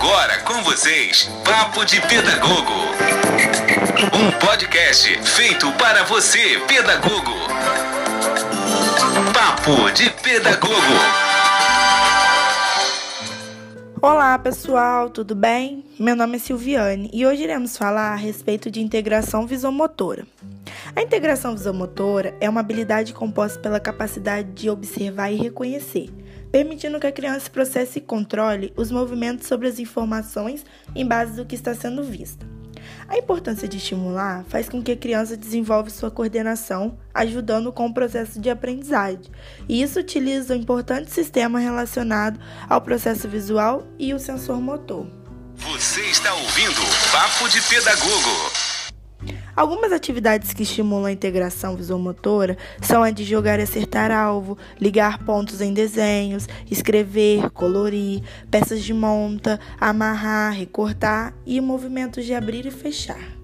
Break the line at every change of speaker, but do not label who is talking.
Agora com vocês, Papo de Pedagogo. Um podcast feito para você, pedagogo. Papo de Pedagogo.
Olá pessoal, tudo bem? Meu nome é Silviane e hoje iremos falar a respeito de integração visomotora. A integração visomotora é uma habilidade composta pela capacidade de observar e reconhecer, permitindo que a criança processe e controle os movimentos sobre as informações em base do que está sendo visto. A importância de estimular faz com que a criança desenvolva sua coordenação, ajudando com o processo de aprendizagem. E isso utiliza um importante sistema relacionado ao processo visual e o sensor motor.
Você está ouvindo Papo de Pedagogo.
Algumas atividades que estimulam a integração visomotora são a de jogar e acertar alvo, ligar pontos em desenhos, escrever, colorir, peças de monta, amarrar, recortar e movimentos de abrir e fechar.